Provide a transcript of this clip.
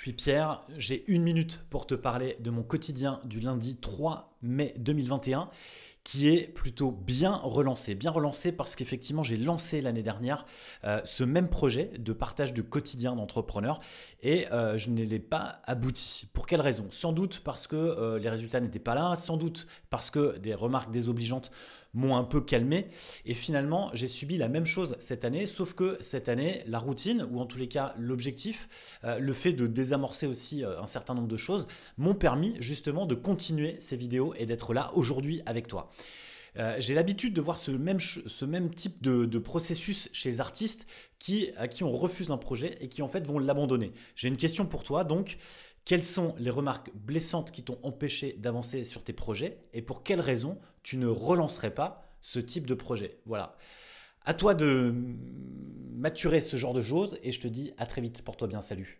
suis Pierre, j'ai une minute pour te parler de mon quotidien du lundi 3 mai 2021 qui est plutôt bien relancé. Bien relancé parce qu'effectivement, j'ai lancé l'année dernière euh, ce même projet de partage de quotidien d'entrepreneurs et euh, je ne l'ai pas abouti. Pour quelle raison? Sans doute parce que euh, les résultats n'étaient pas là, sans doute parce que des remarques désobligeantes m'ont un peu calmé. Et finalement, j'ai subi la même chose cette année, sauf que cette année, la routine, ou en tous les cas l'objectif, le fait de désamorcer aussi un certain nombre de choses, m'ont permis justement de continuer ces vidéos et d'être là aujourd'hui avec toi. Euh, j'ai l'habitude de voir ce même, ce même type de, processus chez artistes qui, à qui on refuse un projet et qui en fait vont l'abandonner. J'ai une question pour toi donc. Quelles sont les remarques blessantes qui t'ont empêché d'avancer sur tes projets et pour quelles raisons tu ne relancerais pas ce type de projet? Voilà. À toi de maturer ce genre de choses et je te dis à très vite. Pour toi bien, salut.